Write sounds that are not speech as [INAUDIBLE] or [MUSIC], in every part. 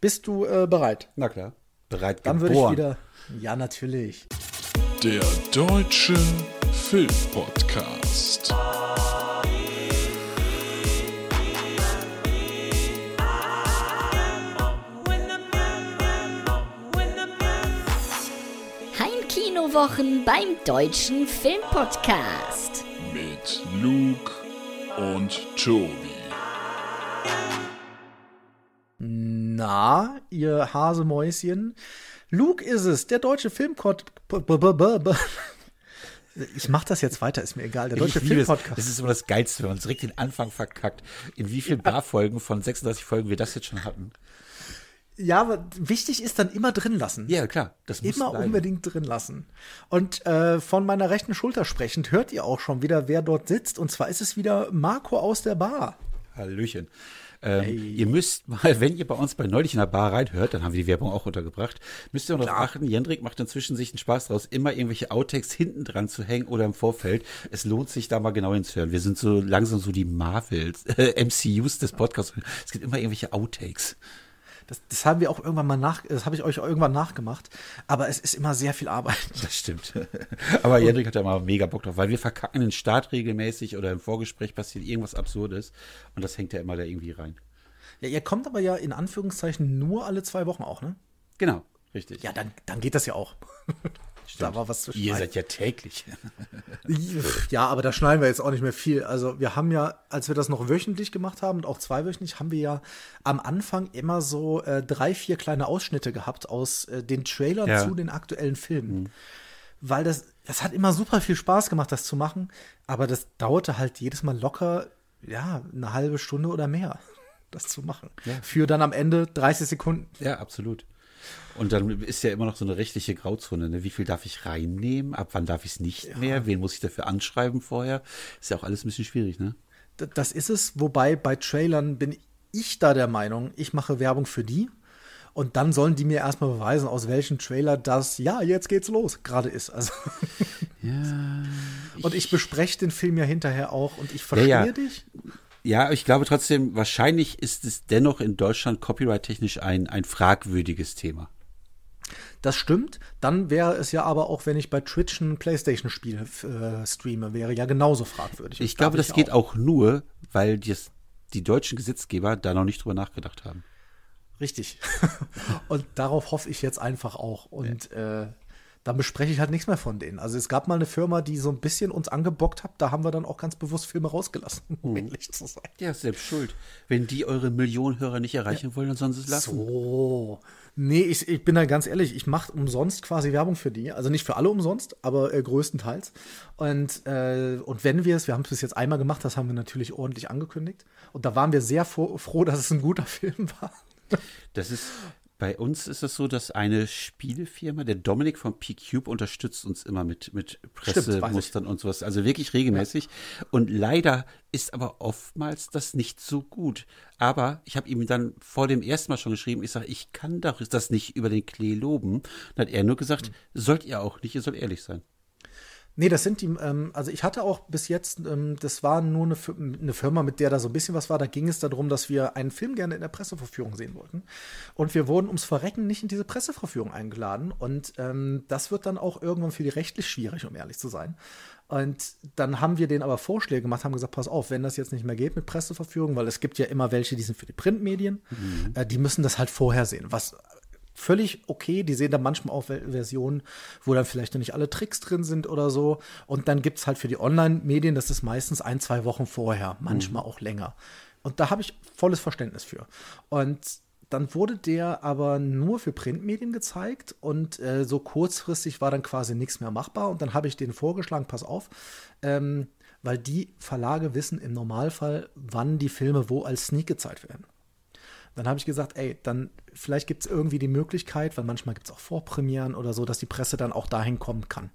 Bist du äh, bereit? Na klar. Bereit Dann würde ich wieder. Ja, natürlich. Der Deutsche Filmpodcast. Heimkinowochen beim Deutschen Filmpodcast. Mit Luke und Tobi. Na, ihr Hasemäuschen. Luke ist es, der deutsche Filmpod. [LAUGHS] Ich mach das jetzt weiter, ist mir egal. Der deutsche. Filmpodcast. Das ist immer das Geilste, wenn man direkt den Anfang verkackt. In wie vielen Barfolgen von 36 Folgen wir das jetzt schon hatten. Ja, aber wichtig ist dann immer drin lassen. Ja, klar. Das muss Immer bleiben. unbedingt drin lassen. Und äh, von meiner rechten Schulter sprechend hört ihr auch schon wieder, wer dort sitzt. Und zwar ist es wieder Marco aus der Bar. Hallöchen. Ähm, Ihr müsst mal, [LAUGHS] wenn ihr bei uns bei neulich in der Bar reinhört, dann haben wir die Werbung auch untergebracht, müsst ihr darauf achten, Jendrik macht inzwischen sich einen Spaß draus, immer irgendwelche Outtakes hinten dran zu hängen oder im Vorfeld. Es lohnt sich da mal genau hinzuhören. Wir sind so langsam so die Marvels, [LAUGHS] äh, MCUs des Podcasts. Es gibt immer irgendwelche Outtakes. Das, das haben wir auch irgendwann mal nach, das habe ich euch irgendwann nachgemacht. Aber es ist immer sehr viel Arbeit. [LAUGHS] Das stimmt. Aber Jendrik hat da mal mega Bock drauf, weil wir verkacken den Start regelmäßig oder im Vorgespräch passiert irgendwas Absurdes und das hängt ja immer da irgendwie rein. Ja, ihr kommt aber ja in Anführungszeichen nur alle zwei Wochen auch, ne? Genau, richtig. Ja, dann, dann geht das ja auch. [LAUGHS] Da war was zu Ihr schneiden. seid ja täglich. [LAUGHS] Ja, aber da schneiden wir jetzt auch nicht mehr viel. Also wir haben ja, als wir das noch wöchentlich gemacht haben und auch zweiwöchentlich, haben wir ja am Anfang immer so äh, drei, vier kleine Ausschnitte gehabt aus äh, den Trailern Ja. zu den aktuellen Filmen. Weil das, das hat immer super viel Spaß gemacht, das zu machen. Aber das dauerte halt jedes Mal locker, ja, eine halbe Stunde oder mehr, [LAUGHS] das zu machen. Für dann am Ende 30 Sekunden. Ja, absolut. Und dann ist ja immer noch so eine rechtliche Grauzone. Ne? Wie viel darf ich reinnehmen? Ab wann darf ich es nicht mehr? Wen muss ich dafür anschreiben vorher? Ist ja auch alles ein bisschen schwierig, ne? Das ist es, wobei bei Trailern bin ich da der Meinung, ich mache Werbung für die und dann sollen die mir erstmal beweisen, aus welchem Trailer das, ja, jetzt geht's los, gerade ist. Also. [LAUGHS] und ich bespreche den Film ja hinterher auch und ich verstehe Ja, ja. dich. Ja, ich glaube trotzdem, wahrscheinlich ist es dennoch in Deutschland copyright-technisch ein, ein fragwürdiges Thema. Das stimmt. Dann wäre es ja aber auch, wenn ich bei Twitch ein Playstation-Spiel äh, streame, wäre ja genauso fragwürdig. Ich glaube, das geht auch nur, weil dies, die deutschen Gesetzgeber da noch nicht drüber nachgedacht haben. Richtig. [LAUGHS] und darauf hoffe ich jetzt einfach auch. Und äh, dann bespreche ich halt nichts mehr von denen. Also es gab mal eine Firma, die so ein bisschen uns angebockt hat. Da haben wir dann auch ganz bewusst Filme rausgelassen, um ehrlich zu sein. Ja, selbst schuld. Wenn die eure Millionen Hörer nicht erreichen wollen, dann sollen sie es lassen. So. Nee, ich, ich bin da ganz ehrlich, ich mache umsonst quasi Werbung für die. Also nicht für alle umsonst, aber äh, größtenteils. Und, äh, und wenn wir es, wir haben es bis jetzt einmal gemacht, das haben wir natürlich ordentlich angekündigt. Und da waren wir sehr froh, froh dass es ein guter [LAUGHS] Film war. Das ist, bei uns ist es so, dass eine Spielefirma, der Dominik von P-Cube, unterstützt uns immer mit, mit. Pressemustern und sowas. Also wirklich regelmäßig. Und leider ist aber oftmals das nicht so gut. Aber ich habe ihm dann vor dem ersten Mal schon geschrieben, ich sage, ich kann doch das nicht über den Klee loben. Dann hat er nur gesagt, sollt ihr auch nicht, ihr sollt ehrlich sein. Nee, das sind die, ähm, also ich hatte auch bis jetzt, ähm, das war nur eine, eine Firma, mit der da so ein bisschen was war. Da ging es darum, dass wir einen Film gerne in der Presseverführung sehen wollten. Und wir wurden ums Verrecken nicht in diese Presseverführung eingeladen. Und ähm, das wird dann auch irgendwann für die rechtlich schwierig, um ehrlich zu sein. Und dann haben wir denen aber Vorschläge gemacht, haben gesagt, pass auf, wenn das jetzt nicht mehr geht mit Presseverführung, weil es gibt ja immer welche, die sind für die Printmedien, äh, die müssen das halt vorher sehen, was völlig okay. Die sehen dann manchmal auch Ver- Versionen, wo dann vielleicht noch nicht alle Tricks drin sind oder so. Und dann gibt's halt für die Online-Medien, das ist meistens ein, zwei Wochen vorher, manchmal auch länger. Und da habe ich volles Verständnis für. Und dann wurde der aber nur für Printmedien gezeigt und äh, so kurzfristig war dann quasi nichts mehr machbar. Und dann habe ich denen vorgeschlagen, pass auf, ähm, weil die Verlage wissen im Normalfall, wann die Filme wo als Sneak gezeigt werden. Dann habe ich gesagt, ey, dann vielleicht gibt es irgendwie die Möglichkeit, weil manchmal gibt es auch Vorpremieren oder so, dass die Presse dann auch dahin kommen kann.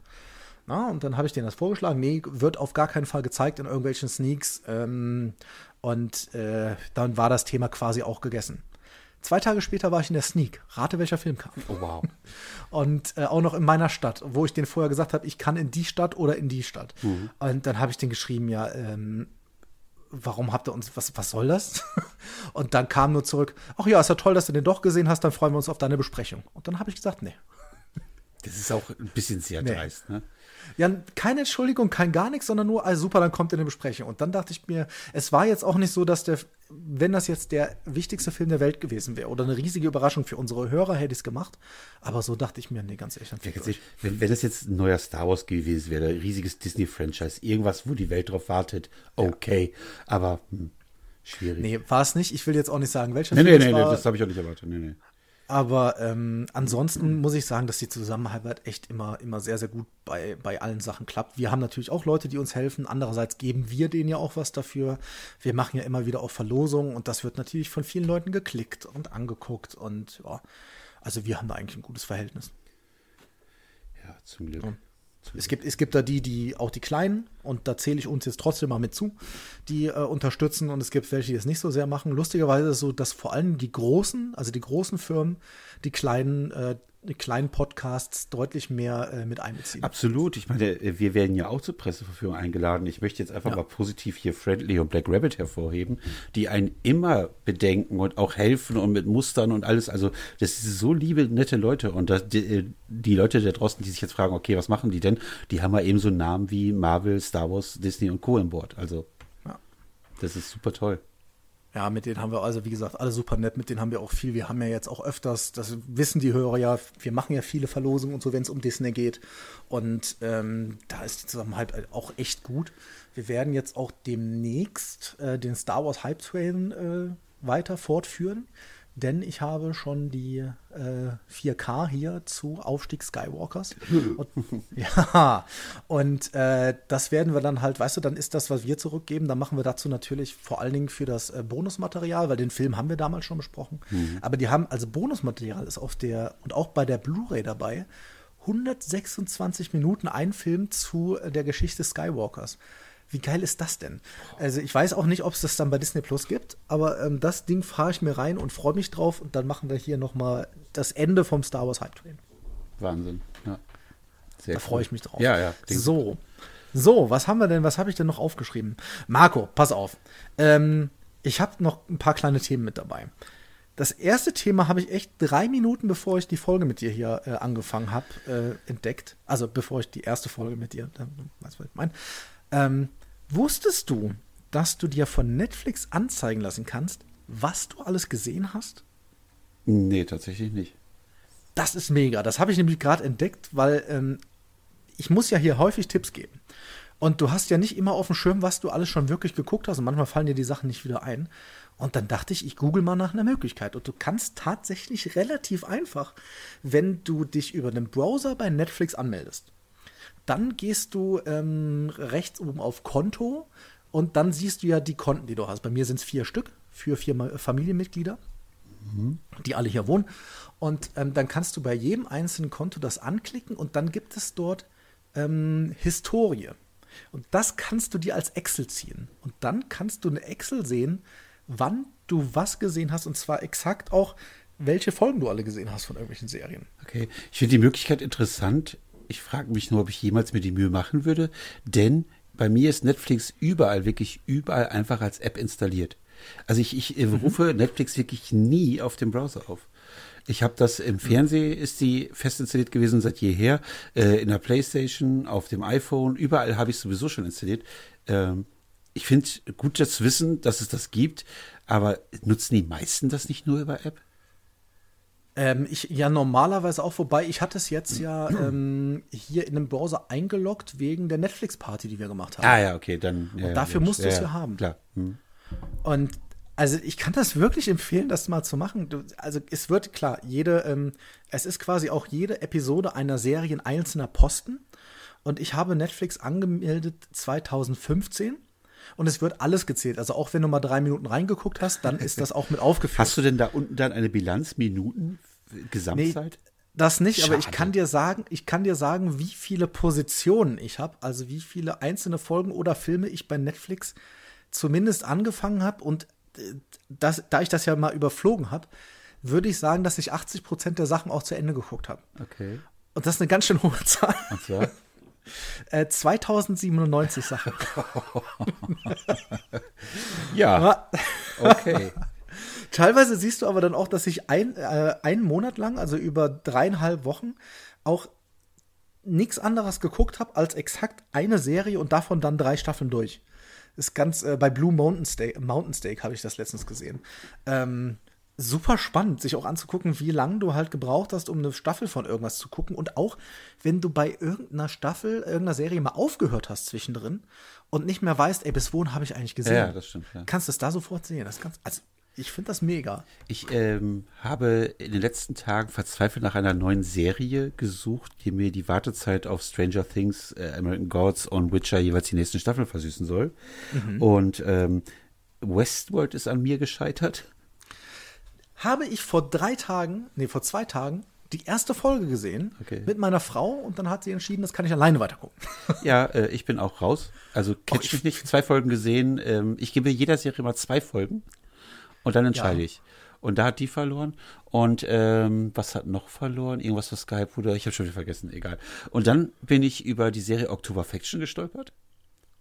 Na, und dann habe ich denen das vorgeschlagen. Nee, wird auf gar keinen Fall gezeigt in irgendwelchen Sneaks. Ähm, und äh, dann war das Thema quasi auch gegessen. Zwei Tage später war ich in der Sneak. Rate, welcher Film kam. Oh, wow. [LAUGHS] Und äh, auch noch in meiner Stadt, wo ich den vorher gesagt habe, ich kann in die Stadt oder in die Stadt. Mhm. Und dann habe ich den geschrieben, ja, ähm, warum habt ihr uns, was, was soll das? [LAUGHS] Und dann kam nur zurück, ach ja, ist ja toll, dass du den doch gesehen hast, dann freuen wir uns auf deine Besprechung. Und dann habe ich gesagt, nee. Das ist auch ein bisschen sehr nee. dreist, ne? Ja, keine Entschuldigung, kein gar nichts, sondern nur, also super, dann kommt in eine Besprechung. Und dann dachte ich mir, es war jetzt auch nicht so, dass der, wenn das jetzt der wichtigste Film der Welt gewesen wäre oder eine riesige Überraschung für unsere Hörer, hätte ich es gemacht. Aber so dachte ich mir, nee, ganz ehrlich. Ja, wenn, wenn das jetzt ein neuer Star Wars gewesen wäre, ein riesiges Disney-Franchise, irgendwas, wo die Welt drauf wartet, okay. Ja. Aber hm, schwierig. Nee, war es nicht. Ich will jetzt auch nicht sagen, welcher nee, Film nee, nee, war. das habe ich auch nicht erwartet. Nee, nee. Aber ähm, ansonsten muss ich sagen, dass die Zusammenarbeit echt immer, immer sehr, sehr gut bei, bei allen Sachen klappt. Wir haben natürlich auch Leute, die uns helfen. Andererseits geben wir denen ja auch was dafür. Wir machen ja immer wieder auch Verlosungen und das wird natürlich von vielen Leuten geklickt und angeguckt. Und ja, also wir haben da eigentlich ein gutes Verhältnis. Ja, zum Glück. Ja. Es gibt, es gibt da die, die auch die Kleinen, und da zähle ich uns jetzt trotzdem mal mit zu, die äh, unterstützen und es gibt welche, die es nicht so sehr machen. Lustigerweise ist es so, dass vor allem die großen, also die großen Firmen, die kleinen äh, kleinen Podcasts deutlich mehr äh, mit einbeziehen. Absolut. Ich meine, wir werden ja auch zur Presseverführung eingeladen. Ich möchte jetzt einfach ja. mal positiv hier Friendly und Black Rabbit hervorheben, die einen immer bedenken und auch helfen und mit Mustern und alles. Also, das sind so liebe, nette Leute. Und das, die, die, Leute da draußen, die sich jetzt fragen, okay, was machen die denn? Die haben ja eben so Namen wie Marvel, Star Wars, Disney und Co. im Bord. Also, ja. das ist super toll. Ja, mit denen haben wir also, wie gesagt, alle super nett, mit denen haben wir auch viel. Wir haben ja jetzt auch öfters, das wissen die Hörer ja, wir machen ja viele Verlosungen und so, wenn es um Disney geht. Und ähm, da ist die Zusammenarbeit auch echt gut. Wir werden jetzt auch demnächst äh, den Star Wars Hype Train äh, weiter fortführen denn ich habe schon die äh, 4K hier zu Aufstieg Skywalkers. [LAUGHS] und, ja, und äh, das werden wir dann halt, weißt du, dann ist das, was wir zurückgeben, dann machen wir dazu natürlich vor allen Dingen für das äh, Bonusmaterial, weil den Film haben wir damals schon besprochen. Mhm. Aber die haben, also Bonusmaterial ist auf der und auch bei der Blu-ray dabei 126 Minuten ein Film zu äh, der Geschichte Skywalkers. Wie geil ist das denn? Also ich weiß auch nicht, ob es das dann bei Disney Plus gibt, aber ähm, das Ding fahre ich mir rein und freue mich drauf und dann machen wir hier noch mal das Ende vom Star Wars Hype Train. Wahnsinn, ja. Sehr da cool. freue ich mich drauf. Ja, ja. So. So, was haben wir denn, was habe ich denn noch aufgeschrieben? Marco, pass auf. Ähm, ich habe noch ein paar kleine Themen mit dabei. Das erste Thema habe ich echt drei Minuten, bevor ich die Folge mit dir hier äh, angefangen habe, äh, entdeckt. Also bevor ich die erste Folge mit dir, äh, weißt was ich meine. Ähm, Wusstest du, dass du dir von Netflix anzeigen lassen kannst, was du alles gesehen hast? Nee, tatsächlich nicht. Das ist mega. Das habe ich nämlich gerade entdeckt, weil ähm, ich muss ja hier häufig Tipps geben. Und du hast ja nicht immer auf dem Schirm, was du alles schon wirklich geguckt hast. Und manchmal fallen dir die Sachen nicht wieder ein. Und dann dachte ich, ich google mal nach einer Möglichkeit. Und du kannst tatsächlich relativ einfach, wenn du dich über den Browser bei Netflix anmeldest, dann gehst du ähm, rechts oben auf Konto und dann siehst du ja die Konten, die du hast. Bei mir sind es vier Stück für vier Familienmitglieder, mhm. die alle hier wohnen. Und ähm, dann kannst du bei jedem einzelnen Konto das anklicken und dann gibt es dort ähm, Historie. Und das kannst du dir als Excel ziehen. Und dann kannst du eine Excel sehen, wann du was gesehen hast und zwar exakt auch, welche Folgen du alle gesehen hast von irgendwelchen Serien. Okay, ich finde die Möglichkeit interessant, ich frage mich nur, ob ich jemals mir die Mühe machen würde, denn bei mir ist Netflix überall, wirklich überall einfach als App installiert. Also ich, ich mhm. rufe Netflix wirklich nie auf dem Browser auf. Ich habe das im Fernsehen, ist die fest installiert gewesen seit jeher, äh, in der Playstation, auf dem iPhone, überall habe ich sowieso schon installiert. Ähm, ich finde gut das Wissen, dass es das gibt, aber nutzen die meisten das nicht nur über App? Ähm, ich, ja, normalerweise auch, wobei ich hatte es jetzt ja ähm, hier in dem Browser eingeloggt wegen der Netflix-Party, die wir gemacht haben. Ah ja, okay, dann. Ja, Und dafür ja, musst du es ja, haben. Klar. Hm. Und also ich kann das wirklich empfehlen, das mal zu machen. Also es wird klar, jede, ähm, es ist quasi auch jede Episode einer Serie ein einzelner Posten. Und ich habe Netflix angemeldet 2015 und es wird alles gezählt. Also auch wenn du mal drei Minuten reingeguckt hast, dann ist das auch mit aufgeführt. Hast du denn da unten dann eine Bilanz Minuten Gesamtzeit? Nee, das nicht, Schade. aber ich kann dir sagen, ich kann dir sagen, wie viele Positionen ich habe, also wie viele einzelne Folgen oder Filme ich bei Netflix zumindest angefangen habe und äh, das, da ich das ja mal überflogen habe, würde ich sagen, dass ich 80 Prozent der Sachen auch zu Ende geguckt habe. Okay. Und das ist eine ganz schön hohe [LAUGHS] Zahl. Ach ja. Äh, 2097 Sachen. [LAUGHS] ja. Okay. [LAUGHS] Teilweise siehst du aber dann auch, dass ich ein, äh, einen Monat lang, also über dreieinhalb Wochen, auch nichts anderes geguckt habe als exakt eine Serie und davon dann drei Staffeln durch. Ist ganz äh, bei Blue Mountain Steak, Mountain Steak habe ich das letztens gesehen. Ähm, super spannend, sich auch anzugucken, wie lange du halt gebraucht hast, um eine Staffel von irgendwas zu gucken. Und auch, wenn du bei irgendeiner Staffel, irgendeiner Serie mal aufgehört hast zwischendrin und nicht mehr weißt, ey, bis wohin habe ich eigentlich gesehen. Ja, das stimmt. Ja. Kannst du es da sofort sehen. Das kannst, also, ich finde das mega. Ich ähm, habe in den letzten Tagen verzweifelt nach einer neuen Serie gesucht, die mir die Wartezeit auf Stranger Things, äh, American Gods und Witcher jeweils die nächsten Staffeln versüßen soll. Mhm. Und ähm, Westworld ist an mir gescheitert habe ich vor drei Tagen, nee, vor zwei Tagen, die erste Folge gesehen okay. mit meiner Frau und dann hat sie entschieden, das kann ich alleine weitergucken. [LAUGHS] Ja, äh, ich bin auch raus. Also catch oh, mich nicht. Zwei Folgen gesehen. Ähm, ich gebe jeder Serie mal zwei Folgen und dann entscheide ja. ich. Und da hat die verloren. Und ähm, was hat noch verloren? Irgendwas, was Skype wurde. Ich habe schon wieder vergessen, egal. Und dann bin ich über die Serie October Faction gestolpert.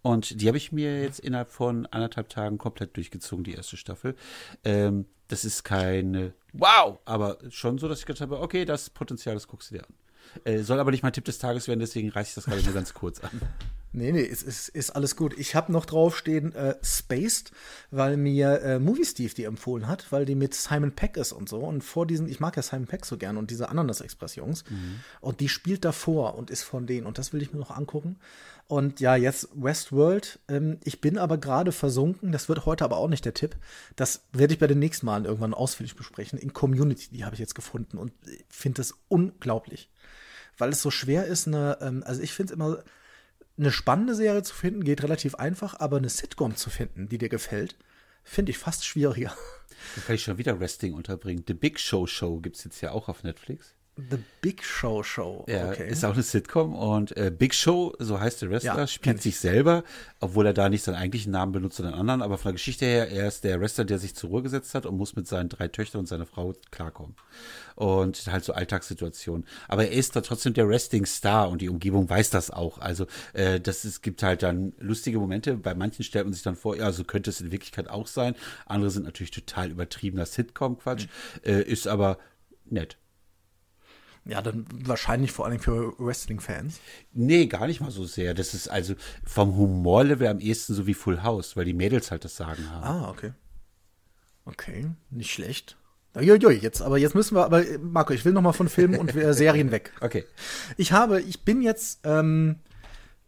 Und die habe ich mir jetzt innerhalb von anderthalb Tagen komplett durchgezogen, die erste Staffel. Ähm, das ist keine Wow, aber schon so, dass ich gedacht habe, okay, das Potenzial, das guckst du dir an. Äh, soll aber nicht mein Tipp des Tages werden, deswegen reiße ich das gerade nur ganz kurz an. [LAUGHS] Nee, nee, es ist, ist alles gut. Ich habe noch draufstehen äh, Spaced, weil mir äh, Movie Steve die empfohlen hat, weil die mit Simon Peck ist und so. Und vor diesen, ich mag ja Simon Peck so gern und diese Ananas Express Jungs. Mhm. Und die spielt davor und ist von denen. Und das will ich mir noch angucken. Und ja, jetzt Westworld. Ähm, ich bin aber gerade versunken. Das wird heute aber auch nicht der Tipp. Das werde ich bei den nächsten Malen irgendwann ausführlich besprechen. In Community, die habe ich jetzt gefunden und finde das unglaublich. Weil es so schwer ist, eine, ähm, also ich finde es immer eine spannende Serie zu finden geht relativ einfach, aber eine Sitcom zu finden, die dir gefällt, finde ich fast schwieriger. Da kann ich schon wieder Wrestling unterbringen. The Big Show Show gibt es jetzt ja auch auf Netflix. The Big Show Show. Ja, okay. ist auch eine Sitcom und äh, Big Show, so heißt der Wrestler, ja, spielt sich selber, obwohl er da nicht seinen eigentlichen Namen benutzt, sondern anderen, aber von der Geschichte her, er ist der Wrestler, der sich zur Ruhe gesetzt hat und muss mit seinen drei Töchtern und seiner Frau klarkommen. Und halt so Alltagssituationen. Aber er ist da trotzdem der Wrestling-Star und die Umgebung weiß das auch. Also äh, das es gibt halt dann lustige Momente. Bei manchen stellt man sich dann vor, ja, so könnte es in Wirklichkeit auch sein. Andere sind natürlich total übertriebener Sitcom-Quatsch, mhm. äh, ist aber nett. Ja, dann wahrscheinlich vor allem für Wrestling-Fans. Nee, gar nicht mal so sehr. Das ist also vom Humorlevel am ehesten so wie Full House, weil die Mädels halt das Sagen haben. Ah, okay. Okay, nicht schlecht. Uiuiui, jetzt, aber jetzt müssen wir, aber Marco, ich will noch mal von Filmen und äh, Serien weg. [LAUGHS] Okay. Ich habe, ich bin jetzt, ähm,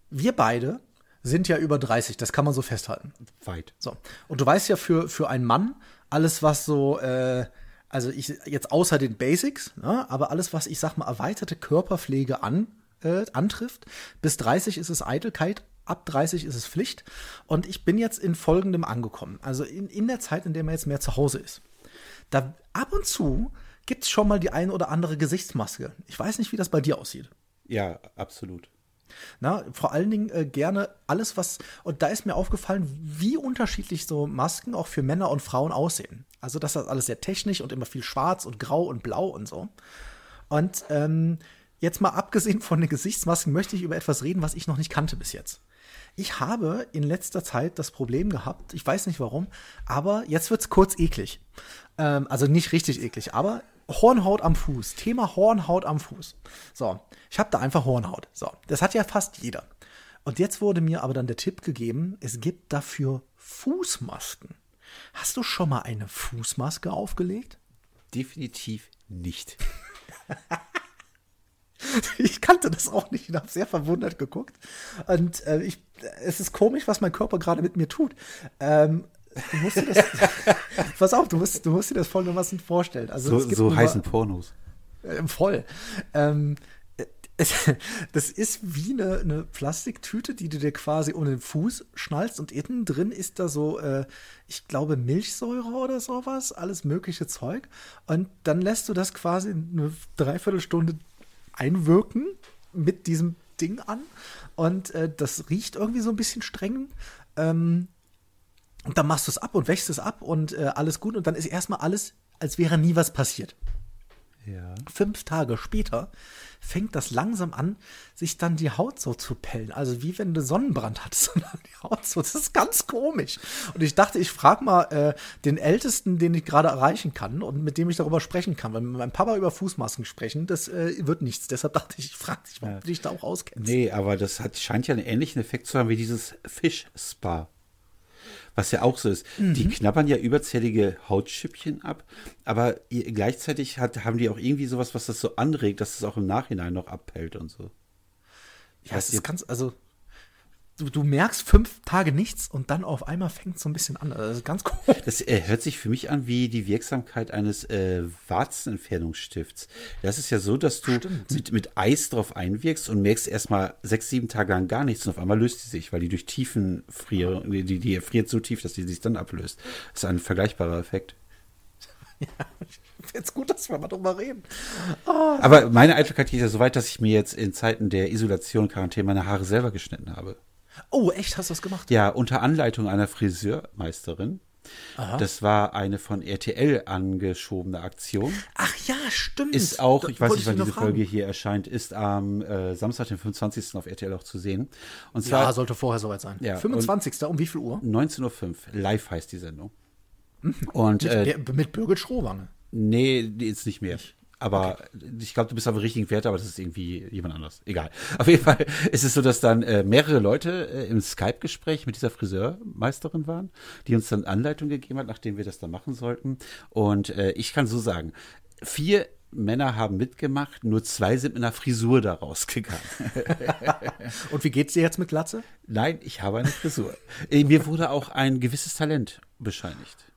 wir beide sind ja über 30, das kann man so festhalten. Weit. So. Und du weißt ja, für, für einen Mann, alles, was so, äh, also ich jetzt außer den Basics, ne, aber alles, was ich sag mal erweiterte Körperpflege an, äh, antrifft, bis 30 ist es Eitelkeit, ab 30 ist es Pflicht. Und ich bin jetzt in folgendem angekommen. Also in, in der Zeit, in der man jetzt mehr zu Hause ist. Da ab und zu gibt es schon mal die eine oder andere Gesichtsmaske. Ich weiß nicht, wie das bei dir aussieht. Ja, absolut. Na, vor allen Dingen äh, gerne alles, was. Und da ist mir aufgefallen, wie unterschiedlich so Masken auch für Männer und Frauen aussehen. Also, dass das alles sehr technisch und immer viel schwarz und grau und blau und so. Und ähm, jetzt mal abgesehen von den Gesichtsmasken möchte ich über etwas reden, was ich noch nicht kannte bis jetzt. Ich habe in letzter Zeit das Problem gehabt, ich weiß nicht warum, aber jetzt wird es kurz eklig. Ähm, also nicht richtig eklig, aber Hornhaut am Fuß. Thema Hornhaut am Fuß. So, ich habe da einfach Hornhaut. So, das hat ja fast jeder. Und jetzt wurde mir aber dann der Tipp gegeben, es gibt dafür Fußmasken. Hast du schon mal eine Fußmaske aufgelegt? Definitiv nicht. [LAUGHS] ich kannte das auch nicht und habe sehr verwundert geguckt. Und äh, ich, es ist komisch, was mein Körper gerade mit mir tut. Ähm, Du musst dir das, [LAUGHS] pass auf, du musst, du musst dir das folgendermaßen vorstellen. Also so so heißen Pornos. Äh, voll. Ähm, [LAUGHS] das ist wie eine, eine, Plastiktüte, die du dir quasi um den Fuß schnallst und innen drin ist da so, äh, ich glaube, Milchsäure oder sowas, alles mögliche Zeug. Und dann lässt du das quasi eine Dreiviertelstunde einwirken mit diesem Ding an. Und äh, das riecht irgendwie so ein bisschen streng. Ähm, und dann machst du es ab und wächst es ab und äh, alles gut und dann ist erstmal alles, als wäre nie was passiert. Ja. Fünf Tage später fängt das langsam an, sich dann die Haut so zu pellen. Also wie wenn du Sonnenbrand hattest [LAUGHS] und dann die Haut so. Das ist ganz komisch. Und ich dachte, ich frage mal äh, den Ältesten, den ich gerade erreichen kann und mit dem ich darüber sprechen kann. Weil mit meinem Papa über Fußmasken sprechen, das äh, wird nichts. Deshalb dachte ich, ich frage dich, warum ja. du dich da auch auskennst. Nee, aber das hat, scheint ja einen ähnlichen Effekt zu haben wie dieses Fisch-Spa was ja auch so ist. Mhm. Die knabbern ja überzählige Hautschüppchen ab, aber gleichzeitig hat, haben die auch irgendwie sowas, was das so anregt, dass es auch im Nachhinein noch abhält und so. Ja, es ist ganz, also du, du merkst fünf Tage nichts und dann auf einmal fängt es so ein bisschen an. Das ist ganz cool. Das äh, hört sich für mich an wie die Wirksamkeit eines äh, Warzenentfernungsstifts. Das ist ja so, dass du mit, mit Eis drauf einwirkst und merkst erstmal sechs, sieben Tage lang gar nichts und auf einmal löst die sich, weil die durch Tiefen frieren, die, die friert so tief, dass die sich dann ablöst. Das ist ein vergleichbarer Effekt. Ja, ich finde es gut, dass wir mal drüber reden. Oh. Aber meine Eitelkeit geht ja so weit, dass ich mir jetzt in Zeiten der Isolation, Quarantäne meine Haare selber geschnitten habe. Oh, echt? Hast du das gemacht? Ja, unter Anleitung einer Friseurmeisterin. Aha. Das war eine von RTL angeschobene Aktion. Ach ja, stimmt. Ist auch, ich weiß nicht, wann diese fragen. Folge hier erscheint, ist am äh, Samstag, den 25. auf RTL auch zu sehen. Und zwar, ja, sollte vorher soweit sein. Ja, 25. um wie viel Uhr? 19.05 Uhr. Live heißt die Sendung. Mhm. Und, mit, äh, mit Birgit Schrowange. Nee, die ist nicht mehr. Ich. Aber okay. ich glaube, du bist auf dem richtigen Pferd, aber das ist irgendwie jemand anders. Egal. [LAUGHS] Auf jeden Fall ist es so, dass dann äh, mehrere Leute äh, im Skype-Gespräch mit dieser Friseurmeisterin waren, die uns dann Anleitung gegeben hat, nachdem wir das dann machen sollten. Und äh, ich kann so sagen, vier Männer haben mitgemacht, nur zwei sind mit einer Frisur da rausgegangen. [LAUGHS] Und wie geht's dir jetzt mit Glatze? Nein, ich habe eine Frisur. Äh, mir wurde auch ein gewisses Talent bescheinigt.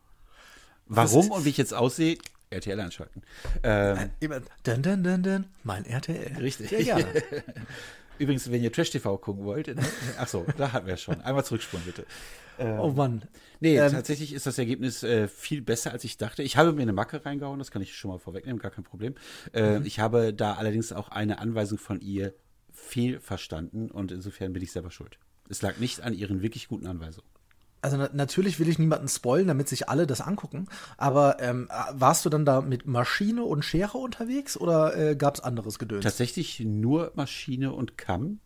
Warum und wie ich jetzt aussehe, RTL einschalten. Ähm, dun, dun, dun, dun, mein RTL. Richtig. Sehr [LAUGHS] gerne. Übrigens, wenn ihr Trash TV gucken wollt, ne? ach so, da hatten wir schon. Einmal zurückspulen bitte. Ähm, oh Mann. Nee, ähm, tatsächlich ist das Ergebnis äh, viel besser, als ich dachte. Ich habe mir eine Macke reingehauen, das kann ich schon mal vorwegnehmen, gar kein Problem. Äh, mhm. Ich habe da allerdings auch eine Anweisung von ihr fehlverstanden und insofern bin ich selber schuld. Es lag nicht an ihren wirklich guten Anweisungen also na natürlich will ich niemanden spoilen, damit sich alle das angucken, aber ähm, warst du dann da mit Maschine und Schere unterwegs oder äh, gab es anderes Gedöns? Tatsächlich nur Maschine und Kamm.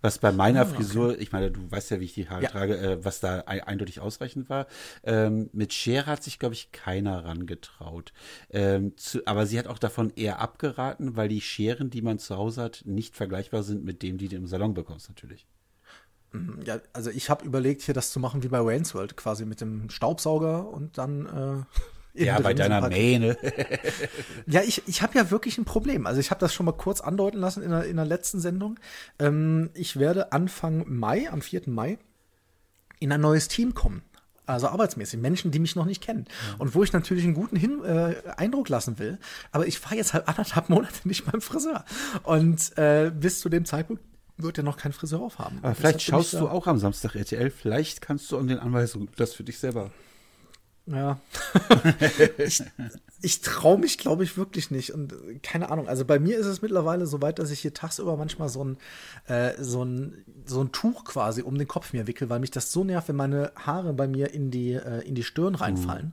Was bei meiner oh, Frisur, okay. ich meine, du weißt ja, wie ich die Haare ja. trage, äh, was da ein, eindeutig ausreichend war. Ähm, mit Schere hat sich, glaube ich, keiner rangetraut. Ähm, zu, aber sie hat auch davon eher abgeraten, weil die Scheren, die man zu Hause hat, nicht vergleichbar sind mit dem, die du im Salon bekommst, natürlich. Mhm, ja, also ich habe überlegt, hier das zu machen wie bei Wayne's World, quasi mit dem Staubsauger und dann. Äh, ja, bei deiner so Mähne. [LAUGHS] ja, ich, ich habe ja wirklich ein Problem. Also ich habe das schon mal kurz andeuten lassen in der, in der letzten Sendung. Ähm, ich werde Anfang Mai, am 4. Mai, in ein neues Team kommen. Also arbeitsmäßig, Menschen, die mich noch nicht kennen. Ja. Und wo ich natürlich einen guten Hin äh, Eindruck lassen will. Aber ich fahre jetzt halt anderthalb [LAUGHS] Monate nicht beim Friseur. Und äh, bis zu dem Zeitpunkt wird ja noch kein Friseur aufhaben. Aber vielleicht schaust du auch am Samstag RTL, vielleicht kannst du an den Anweisungen das für dich selber. Ja. [LAUGHS] ich ich traue mich, glaube ich, wirklich nicht. Und äh, keine Ahnung. Also bei mir ist es mittlerweile so weit, dass ich hier tagsüber manchmal so ein, äh, so ein, so ein Tuch quasi um den Kopf mir wickel, weil mich das so nervt, wenn meine Haare bei mir in die, äh, in die Stirn reinfallen. Mhm.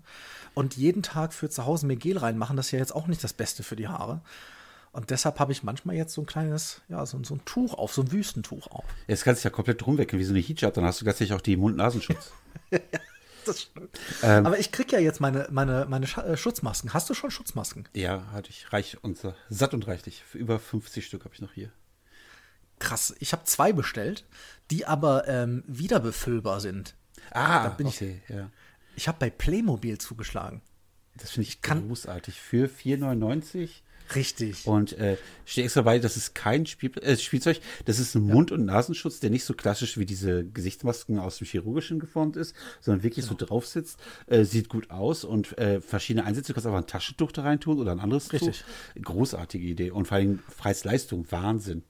Und jeden Tag für zu Hause mir Gel reinmachen, das ist ja jetzt auch nicht das Beste für die Haare. Und deshalb habe ich manchmal jetzt so ein kleines, ja, so, so ein Tuch auf, so ein Wüstentuch auf. Jetzt kannst du ja komplett drum wickeln, wie so eine Hijab, dann hast du gleichzeitig auch die Mund-Nasenschutz. [LAUGHS] das stimmt. Ähm, Aber ich kriege ja jetzt meine, meine, meine äh, Schutzmasken. Hast du schon Schutzmasken? Ja, hatte ich reich und satt und reichlich. Für über 50 Stück habe ich noch hier. Krass. Ich habe zwei bestellt, die aber ähm, wieder befüllbar sind. Ah, da bin okay, ich, ja. Ich habe bei Playmobil zugeschlagen. Das finde ich, ich großartig. Für 4,99 Richtig. Und äh, stehe extra bei, das ist kein Spiel, äh, Spielzeug, das ist ein ja. Mund- und Nasenschutz, der nicht so klassisch wie diese Gesichtsmasken aus dem Chirurgischen geformt ist, sondern wirklich genau. so drauf sitzt, äh, sieht gut aus und äh, verschiedene Einsätze. Du kannst aber ein Taschentuch da rein tun oder ein anderes Richtig. Tuch. Großartige Idee. Und vor allem Preis-Leistung, Wahnsinn.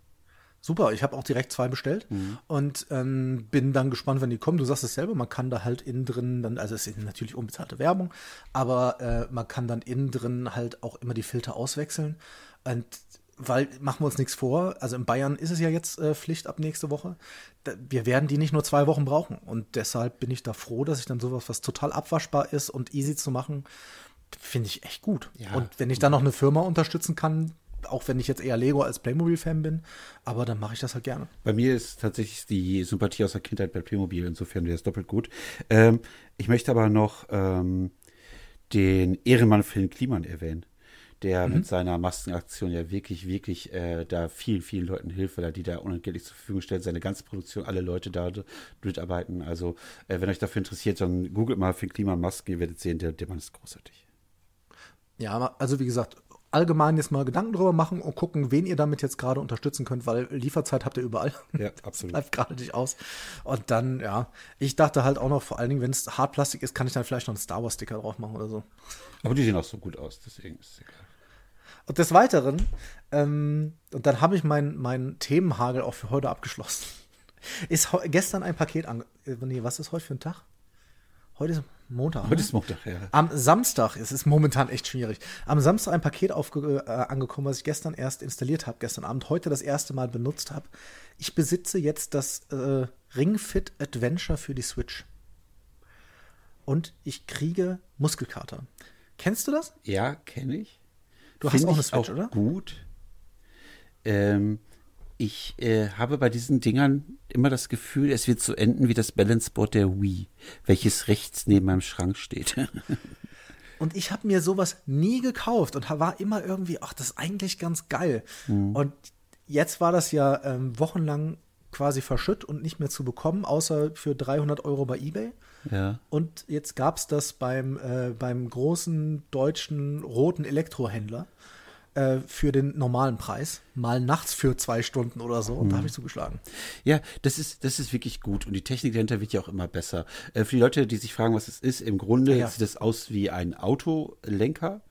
Super, ich habe auch direkt zwei bestellt mhm. und ähm, bin dann gespannt, wenn die kommen. Du sagst es selber, man kann da halt innen drin, dann, also es ist natürlich unbezahlte Werbung, aber äh, man kann dann innen drin halt auch immer die Filter auswechseln. Und weil machen wir uns nichts vor, also in Bayern ist es ja jetzt äh, Pflicht ab nächste Woche. Da, wir werden die nicht nur zwei Wochen brauchen. Und deshalb bin ich da froh, dass ich dann sowas, was total abwaschbar ist und easy zu machen, finde ich echt gut. Ja. Und wenn ich dann noch eine Firma unterstützen kann, auch wenn ich jetzt eher Lego als Playmobil-Fan bin, aber dann mache ich das halt gerne. Bei mir ist tatsächlich die Sympathie aus der Kindheit bei Playmobil, insofern wäre es doppelt gut. Ähm, ich möchte aber noch ähm, den Ehrenmann Phil Kliman erwähnen, der mit seiner Maskenaktion ja wirklich, wirklich äh, da vielen, vielen Leuten hilft, weil er die da unentgeltlich zur Verfügung stellt, seine ganze Produktion, alle Leute da mitarbeiten. Also, äh, wenn euch dafür interessiert, dann googelt mal Phil Kliman Masken, ihr werdet sehen, der, der Mann ist großartig. Ja, aber also wie gesagt, allgemein jetzt mal Gedanken drüber machen und gucken, wen ihr damit jetzt gerade unterstützen könnt, weil Lieferzeit habt ihr überall. Ja, [LAUGHS] absolut. Bleibt gerade nicht aus. Und dann, ja, ich dachte halt auch noch, vor allen Dingen, wenn es Hartplastik ist, kann ich dann vielleicht noch einen Star Wars-Sticker drauf machen oder so. Aber die sehen auch so gut aus, deswegen ist es egal. Und des Weiteren, ähm, und dann habe ich meinen mein Themenhagel auch für heute abgeschlossen. [LAUGHS] Ist gestern ein Paket ange. äh, Nee, was ist heute für ein Tag? Heute ist Montag. Heute ne? ist Montag, ja. Am Samstag, es ist momentan echt schwierig, am Samstag ein Paket aufge äh, angekommen, was ich gestern erst installiert habe, gestern Abend, heute das erste Mal benutzt habe. Ich besitze jetzt das äh, Ring Fit Adventure für die Switch. Und ich kriege Muskelkater. Kennst du das? Ja, kenne ich. Du hast Find auch eine Switch, oder? Gut. Ähm, ich äh, habe bei diesen Dingern immer das Gefühl, es wird so enden wie das Balanceboard der Wii, welches rechts neben meinem Schrank steht. [LAUGHS] Und ich habe mir sowas nie gekauft und war immer irgendwie, ach, das ist eigentlich ganz geil. Und jetzt war das ja ähm, wochenlang quasi verschütt und nicht mehr zu bekommen, außer für 300 Euro bei eBay. ja. Und jetzt gab es das beim, äh, beim großen deutschen roten Elektrohändler äh, für den normalen Preis. Mal nachts für zwei Stunden oder so. Und da habe ich zugeschlagen. Ja, das ist, das ist wirklich gut. Und die Technik dahinter wird ja auch immer besser. Äh, für die Leute, die sich fragen, was es ist, im Grunde Ja. sieht es aus wie ein Autolenker,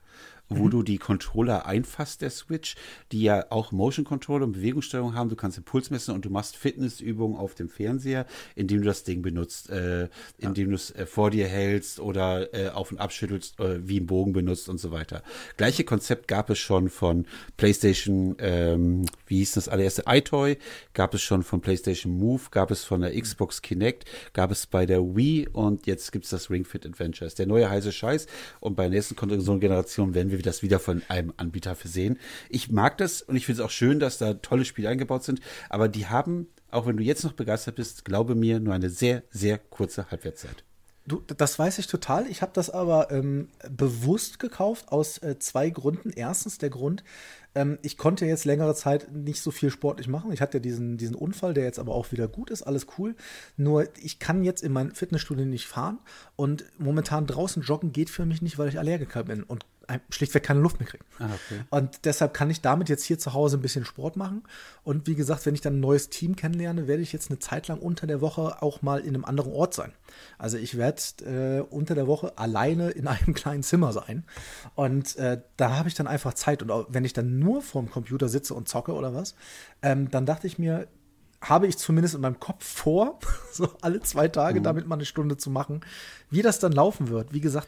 wo du die Controller einfasst der Switch, die ja auch Motion Control und Bewegungssteuerung haben. Du kannst Impuls messen und du machst Fitnessübungen auf dem Fernseher, indem du das Ding benutzt, äh, indem du es äh, vor dir hältst oder äh, auf und abschüttelst, äh, wie einen Bogen benutzt und so weiter. Gleiche Konzept gab es schon von PlayStation, ähm, wie hieß das allererste, iToy, gab es schon von PlayStation Move, gab es von der Xbox Kinect, gab es bei der Wii und jetzt gibt es das Ring Fit Adventures. Der neue heiße Scheiß und bei der nächsten Konsolengeneration werden wir das wieder von einem Anbieter versehen. Ich mag das und ich finde es auch schön, dass da tolle Spiele eingebaut sind, aber die haben, auch wenn du jetzt noch begeistert bist, glaube mir, nur eine sehr, sehr kurze Halbwertszeit. Du, das weiß ich total. Ich habe das aber ähm, bewusst gekauft aus äh, zwei Gründen. Erstens der Grund, ähm, ich konnte jetzt längere Zeit nicht so viel sportlich machen. Ich hatte ja diesen, diesen Unfall, der jetzt aber auch wieder gut ist, alles cool. Nur ich kann jetzt in mein Fitnessstudio nicht fahren und momentan draußen joggen geht für mich nicht, weil ich Allergiker bin und schlichtweg keine Luft mehr kriege. Ah, okay. Und deshalb kann ich damit jetzt hier zu Hause ein bisschen Sport machen. Und wie gesagt, wenn ich dann ein neues Team kennenlerne, werde ich jetzt eine Zeit lang unter der Woche auch mal in einem anderen Ort sein. Also ich werde äh, unter der Woche alleine in [LAUGHS] einem kleinen Zimmer sein. Und äh, da habe ich dann einfach Zeit. Und auch wenn ich dann nur vorm Computer sitze und zocke oder was, ähm, dann dachte ich mir, habe ich zumindest in meinem Kopf vor, [LAUGHS] so alle zwei Tage damit mal eine Stunde zu machen, wie das dann laufen wird. Wie gesagt,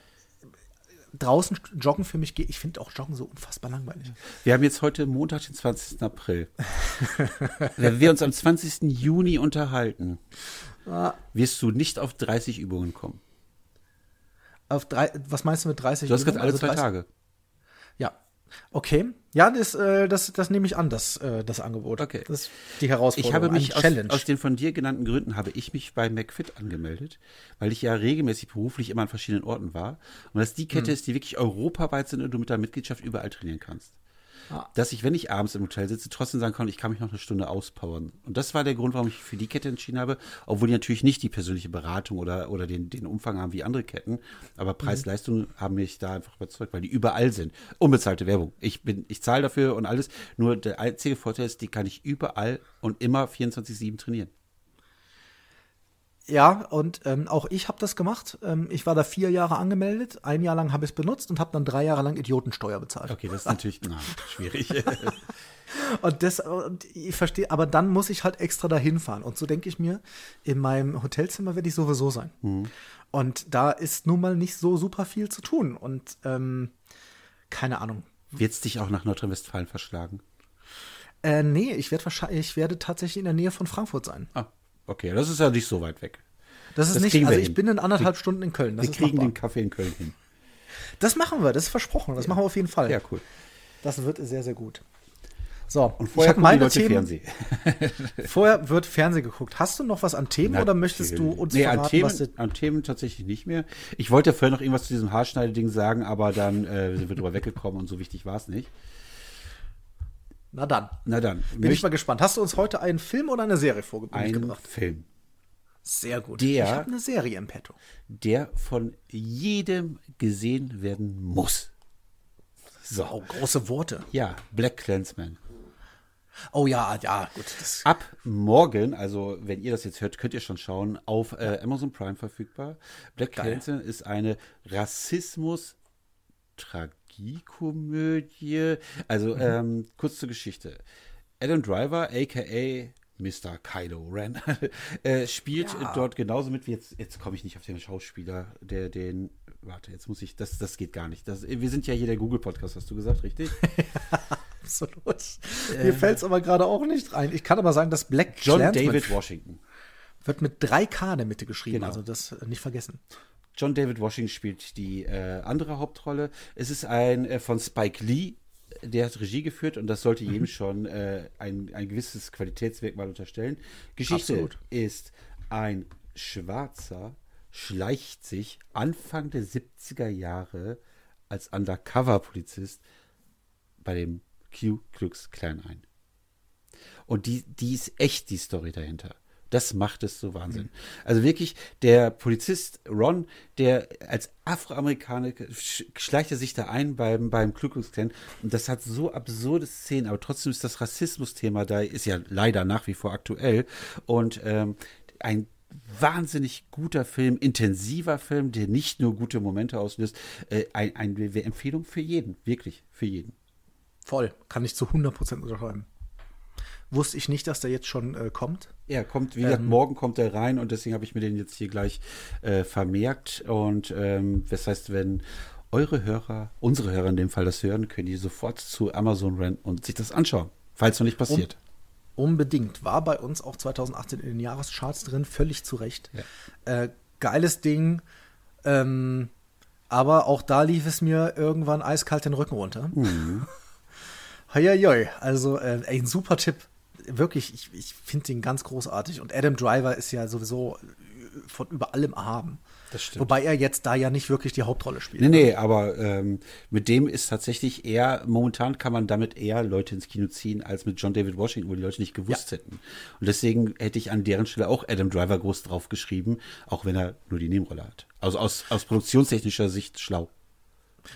draußen joggen für mich geht. Ich finde auch Joggen so unfassbar langweilig. Wir haben jetzt heute Montag, den 20. April. Wenn wir uns am 20. Juni unterhalten, wirst du nicht auf 30 Übungen kommen. Auf drei, was meinst du mit 30 Du hast Übungen? alle Also zwei 30 Tage. Ja. Okay. Ja, das, äh, das, das nehme ich an, das, äh, das Angebot. Okay. Das ist die Herausforderung. Ich habe mich aus, aus den von dir genannten Gründen habe ich mich bei McFit angemeldet, weil ich ja regelmäßig beruflich immer an verschiedenen Orten war. Und dass die Kette ist, die wirklich europaweit sind und du mit der Mitgliedschaft überall trainieren kannst. Dass ich, wenn ich abends im Hotel sitze, trotzdem sagen kann, ich kann mich noch eine Stunde auspowern. Und das war der Grund, warum ich für die Kette entschieden habe, obwohl die natürlich nicht die persönliche Beratung oder, oder den, den Umfang haben wie andere Ketten. Aber Preis-Leistung haben mich da einfach überzeugt, weil die überall sind. Unbezahlte Werbung. Ich bin, ich zahle dafür und alles. Nur der einzige Vorteil ist, die kann ich überall und immer 24-7 trainieren. Ja, und ähm, auch ich habe das gemacht. Ähm, ich war da vier Jahre angemeldet. Ein Jahr lang habe ich es benutzt und habe dann drei Jahre lang Idiotensteuer bezahlt. Okay, das ist natürlich na, schwierig. [LAUGHS] [LAUGHS] Und das, und ich verstehe, aber dann muss ich halt extra dahin fahren. Und so denke ich mir, in meinem Hotelzimmer werde ich sowieso sein. Und da ist nun mal nicht so super viel zu tun. Und ähm, keine Ahnung. Wird's dich auch nach Nordrhein-Westfalen verschlagen? Äh, nee, ich werde wahrscheinlich, ich werde tatsächlich in der Nähe von Frankfurt sein. Ah, okay, das ist ja nicht so weit weg. Das ist Das nicht, wir also ich hin. bin in anderthalb Stunden in Köln. Das Wir kriegen machbar. den Kaffee in Köln hin. Das machen wir, das ist versprochen. Das ja. machen wir auf jeden Fall. Ja, cool. Das wird sehr, sehr gut. So, und vorher ich meine Themen. Fernsehen. [LAUGHS] vorher wird Fernsehen geguckt. Hast du noch was an Themen Natürlich. oder möchtest du uns nee, verraten, an Themen, was an Themen tatsächlich nicht mehr. Ich wollte ja vorher noch irgendwas zu diesem Haarschneideding sagen, aber dann äh, sind wir drüber weggekommen und so wichtig war es nicht. Na dann. Na dann. Bin ich mal gespannt. Hast du uns heute einen Film oder eine Serie vorgebracht? Einen Film. Sehr gut. Der, ich habe eine Serie im Petto. Der von jedem gesehen werden muss. So. Oh, große Worte. Ja, Black Clansman. Oh ja, ja, gut. Ab morgen, also wenn ihr das jetzt hört, könnt ihr schon schauen, auf äh, Amazon Prime verfügbar. Black Clansman ist eine Rassismus-Tragiekomödie. Also mhm. ähm, kurz zur Geschichte. Adam Driver, aka Mr. Kylo Ren, [LAUGHS] äh, spielt ja. dort genauso mit wie jetzt, jetzt komme ich nicht auf den Schauspieler, der den, warte, jetzt muss ich, das, das geht gar nicht. Das, wir sind ja hier der Google-Podcast, hast du gesagt, richtig? [LAUGHS] Absolut. Äh, Mir fällt es aber gerade auch nicht rein. Ich kann aber sagen, dass Black John Clansman David Washington wird mit 3K in der Mitte geschrieben, genau. also das nicht vergessen. John David Washington spielt die äh, andere Hauptrolle. Es ist ein äh, von Spike Lee, der hat Regie geführt und das sollte jedem mhm. schon äh, ein, ein gewisses Qualitätsmerkmal unterstellen. Geschichte Absolut. ist ein Schwarzer schleicht sich Anfang der 70er Jahre als Undercover-Polizist bei dem Q Klux Klan ein. Und die, die ist echt die Story dahinter. Das macht es so Wahnsinn. Mhm. Also wirklich, der Polizist Ron, der als Afroamerikaner schleicht er sich da ein beim, beim Ku. Und das hat so absurde Szenen, aber trotzdem ist das Rassismus-Thema da, ist ja leider nach wie vor aktuell. Und ähm, ein wahnsinnig guter Film, intensiver Film, der nicht nur gute Momente auslöst. Äh, ein, eine Empfehlung für jeden, wirklich für jeden. Voll, kann ich zu 100% unterschreiben. Wusste ich nicht, dass der jetzt schon äh, kommt. Ja, kommt, wie gesagt, ähm, morgen kommt er rein und deswegen habe ich mir den jetzt hier gleich äh, vermerkt. Und ähm, das heißt, wenn eure Hörer, unsere Hörer in dem Fall das hören, können die sofort zu Amazon rennen und sich das anschauen, falls noch nicht passiert. Um, unbedingt. War bei uns auch 2018 in den Jahrescharts drin, völlig zu Recht. Ja. Äh, geiles Ding. Ähm, aber auch da lief es mir irgendwann eiskalt den Rücken runter. Mhm. [LAUGHS] Heieiei. Also, äh, ein super Tipp. Wirklich, ich, ich finde den ganz großartig. Und Adam Driver ist ja sowieso von über allem erhaben. Das stimmt. Wobei er jetzt da ja nicht wirklich die Hauptrolle spielt. Nee, nee, aber ähm, mit dem ist tatsächlich eher, momentan kann man damit eher Leute ins Kino ziehen, als mit John David Washington, wo die Leute nicht gewusst ja. hätten. Und deswegen hätte ich an deren Stelle auch Adam Driver groß drauf geschrieben, auch wenn er nur die Nebenrolle hat. Also aus, aus produktionstechnischer Sicht schlau.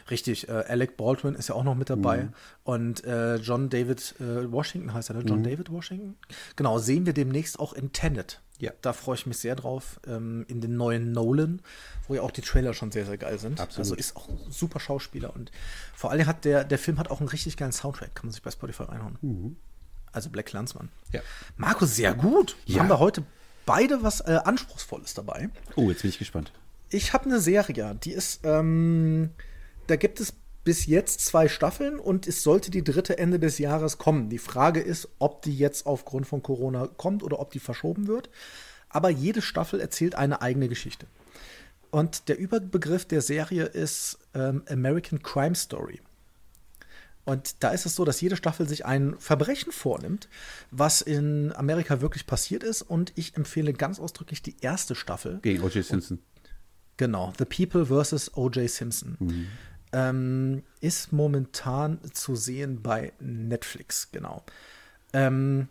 Richtig, äh, Alec Baldwin ist ja auch noch mit dabei. Mhm. Und äh, John David äh, Washington heißt er, ne? John mhm. David Washington? Genau, sehen wir demnächst auch in Tenet. Ja. Da freue ich mich sehr drauf. Ähm, in den neuen Nolan, wo ja auch die Trailer schon sehr, sehr geil sind. Absolut. Also ist auch ein super Schauspieler. Und vor allem hat der, der Film hat auch einen richtig geilen Soundtrack. Kann man sich bei Spotify reinhauen. Mhm. Also Black Landsmann. Ja. Markus, sehr gut. Ja. Haben wir heute beide was äh, Anspruchsvolles dabei. Oh, jetzt bin ich gespannt. Ich habe eine Serie, die ist ähm, da gibt es bis jetzt zwei Staffeln und es sollte die dritte Ende des Jahres kommen. Die Frage ist, ob die jetzt aufgrund von Corona kommt oder ob die verschoben wird. Aber jede Staffel erzählt eine eigene Geschichte. Und der Überbegriff der Serie ist ähm, American Crime Story. Und da ist es so, dass jede Staffel sich ein Verbrechen vornimmt, was in Amerika wirklich passiert ist. Und ich empfehle ganz ausdrücklich die erste Staffel. Gegen O.J. Simpson. Genau, The People vs. O.J. Simpson. Mhm ähm, ist momentan zu sehen bei Netflix, genau. Ähm,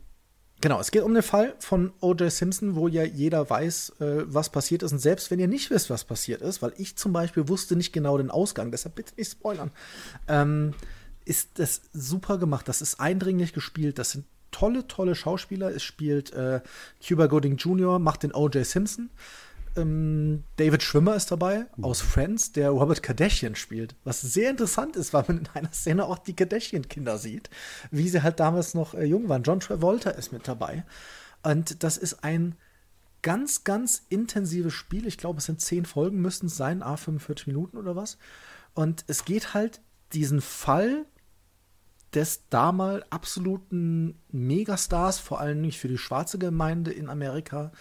genau, es geht um den Fall von O.J. Simpson, wo ja jeder weiß, äh, was passiert ist. Und selbst wenn ihr nicht wisst, was passiert ist, weil ich zum Beispiel wusste nicht genau den Ausgang, deshalb bitte nicht spoilern, ähm, ist das super gemacht. Das ist eindringlich gespielt. Das sind tolle, tolle Schauspieler. Es spielt äh, Cuba Gooding Jr., macht den O.J. Simpson. Ähm, David Schwimmer ist dabei mhm. aus Friends, der Robert Kardashian spielt. Was sehr interessant ist, weil man in einer Szene auch die Kardashian-Kinder sieht, wie sie halt damals noch äh, jung waren. John Travolta ist mit dabei. Und das ist ein ganz, ganz intensives Spiel. Ich glaube, es sind zehn Folgen, müssten es sein, a 45 Minuten oder was. Und es geht halt diesen Fall des damals absoluten Megastars, vor allem nicht für die schwarze Gemeinde in Amerika,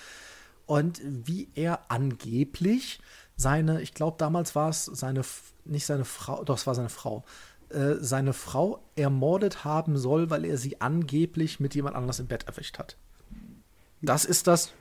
und wie er angeblich seine, ich glaube damals war es seine, nicht seine Frau, doch es war seine Frau, äh, seine Frau ermordet haben soll, weil er sie angeblich mit jemand anders im Bett erwischt hat. Das ist das,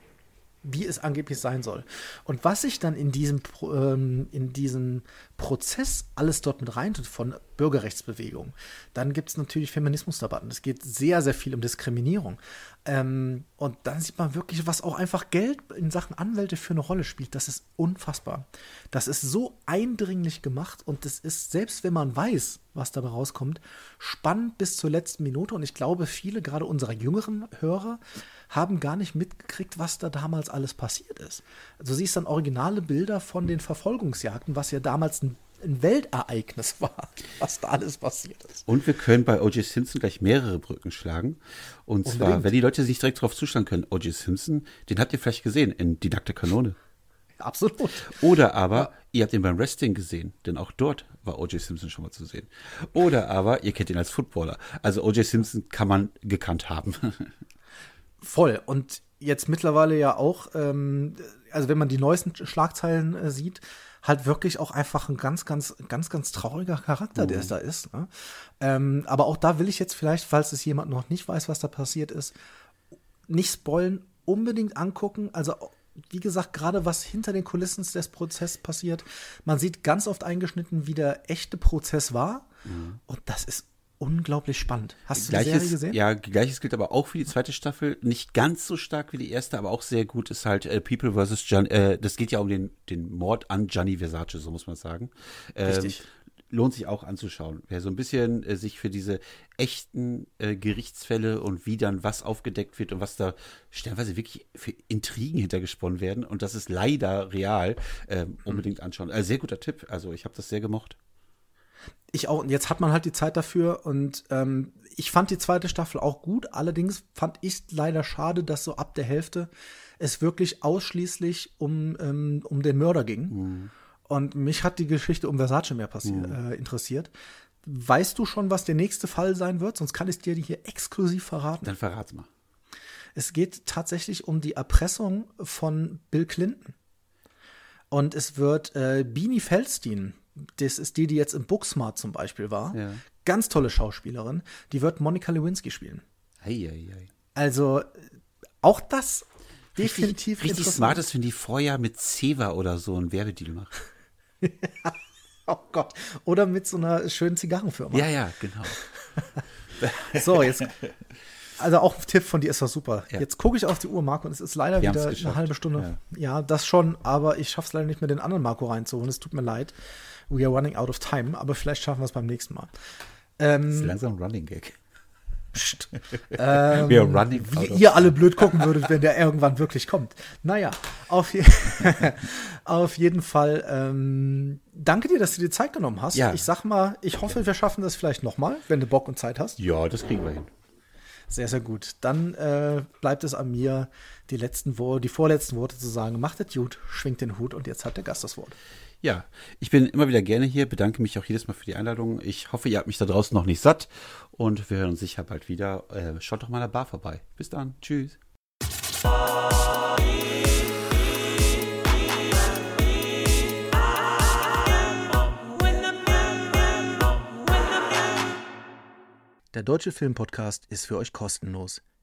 wie es angeblich sein soll. Und was sich dann in diesem, ähm, in diesem Prozess alles dort mit reintut von Bürgerrechtsbewegung, dann gibt es natürlich Feminismusdebatten. Es geht sehr, sehr viel um Diskriminierung. Ähm, und dann sieht man wirklich, was auch einfach Geld in Sachen Anwälte für eine Rolle spielt. Das ist unfassbar. Das ist so eindringlich gemacht und das ist, selbst wenn man weiß, was dabei rauskommt, spannend bis zur letzten Minute. Und ich glaube, viele, gerade unserer jüngeren Hörer, haben gar nicht mitgekriegt, was da damals alles passiert ist. Also siehst dann originale Bilder von den Verfolgungsjagden, was ja damals ein ein Weltereignis [LAUGHS] war, was da alles passiert ist. Und wir können bei O.J. Simpson gleich mehrere Brücken schlagen. Und Unbedingt. zwar, wenn die Leute sich direkt darauf zuschlagen können, O.J. Simpson, den habt ihr vielleicht gesehen in Die nackte Kanone. Absolut. Oder aber, ja. ihr habt ihn beim Wrestling gesehen, denn auch dort war O.J. Simpson schon mal zu sehen. Oder aber, ihr kennt ihn als Footballer. Also O.J. Simpson kann man gekannt haben. [LAUGHS] Voll. Und jetzt mittlerweile ja auch, ähm, also wenn man die neuesten Schlagzeilen äh, sieht, halt wirklich auch einfach ein ganz, ganz, ganz, ganz trauriger Charakter, mhm. der es da ist. Ne? Ähm, aber auch da will ich jetzt vielleicht, falls es jemand noch nicht weiß, was da passiert ist, nicht spoilen, unbedingt angucken. Also wie gesagt, gerade was hinter den Kulissen des Prozesses passiert. Man sieht ganz oft eingeschnitten, wie der echte Prozess war. Mhm. Und das ist unglaublich spannend. Hast du gleiches, die Serie gesehen? Ja, gleiches gilt aber auch für die zweite Staffel. Nicht ganz so stark wie die erste, aber auch sehr gut ist halt äh, People vs. Gian, äh, das geht ja um den, den Mord an Gianni Versace, so muss man sagen. Ähm, Richtig. Lohnt sich auch anzuschauen. Wer so ein bisschen äh, sich für diese echten äh, Gerichtsfälle und wie dann was aufgedeckt wird und was da stellenweise wirklich für Intrigen hintergesponnen werden und das ist leider real, ähm, unbedingt anschauen. Äh, sehr guter Tipp. Also ich habe das sehr gemocht ich auch, jetzt hat man halt die Zeit dafür und ähm, ich fand die zweite Staffel auch gut, allerdings fand ich leider schade, dass so ab der Hälfte es wirklich ausschließlich um, ähm, um den Mörder ging. Mhm. Und mich hat die Geschichte um Versace mehr mhm. äh, interessiert. Weißt du schon, was der nächste Fall sein wird? Sonst kann ich dir die hier exklusiv verraten. Dann verrat's mal. Es geht tatsächlich um die Erpressung von Bill Clinton. Und es wird äh, Beanie Feldstein das ist die, die jetzt im Booksmart zum Beispiel war. Ja. Ganz tolle Schauspielerin. Die wird Monica Lewinsky spielen. Ei, ei, ei. Also auch das definitiv richtig, richtig smart ist, wenn die vorher mit Seva oder so einen Werbedeal macht. [LAUGHS] oh Gott. Oder mit so einer schönen Zigarrenfirma. Ja, ja, genau. [LAUGHS] so, jetzt. Also auch ein Tipp von dir ist das super. Ja. Jetzt gucke ich auf die Uhr, Marco, und es ist leider Wir wieder eine halbe Stunde. Ja. ja. das schon, aber ich schaffe es leider nicht mehr, den anderen Marco reinzuholen. Es tut mir leid. We are running out of time, aber vielleicht schaffen wir es beim nächsten Mal. Ähm, das ist langsam ein Running Gag. Psst. ähm, [LAUGHS] We are running wie ihr alle blöd gucken würdet, wenn der [LAUGHS] irgendwann wirklich kommt. Naja, auf, je [LAUGHS] auf jeden Fall ähm, danke dir, dass du dir Zeit genommen hast. Ja. Ich sag mal, ich hoffe, wir schaffen das vielleicht nochmal, wenn du Bock und Zeit hast. Ja, das kriegen wir hin. Sehr, sehr gut. Dann äh, bleibt es an mir, die letzten Worte, die vorletzten Worte zu sagen. Macht es gut, schwingt den Hut und jetzt hat der Gast das Wort. Ja, ich bin immer wieder gerne hier, bedanke mich auch jedes Mal für die Einladung. Ich hoffe, ihr habt mich da draußen noch nicht satt und wir hören uns sicher bald wieder. Äh, schaut doch mal in der Bar vorbei. Bis dann. Tschüss. Der Deutsche Filmpodcast ist für euch kostenlos.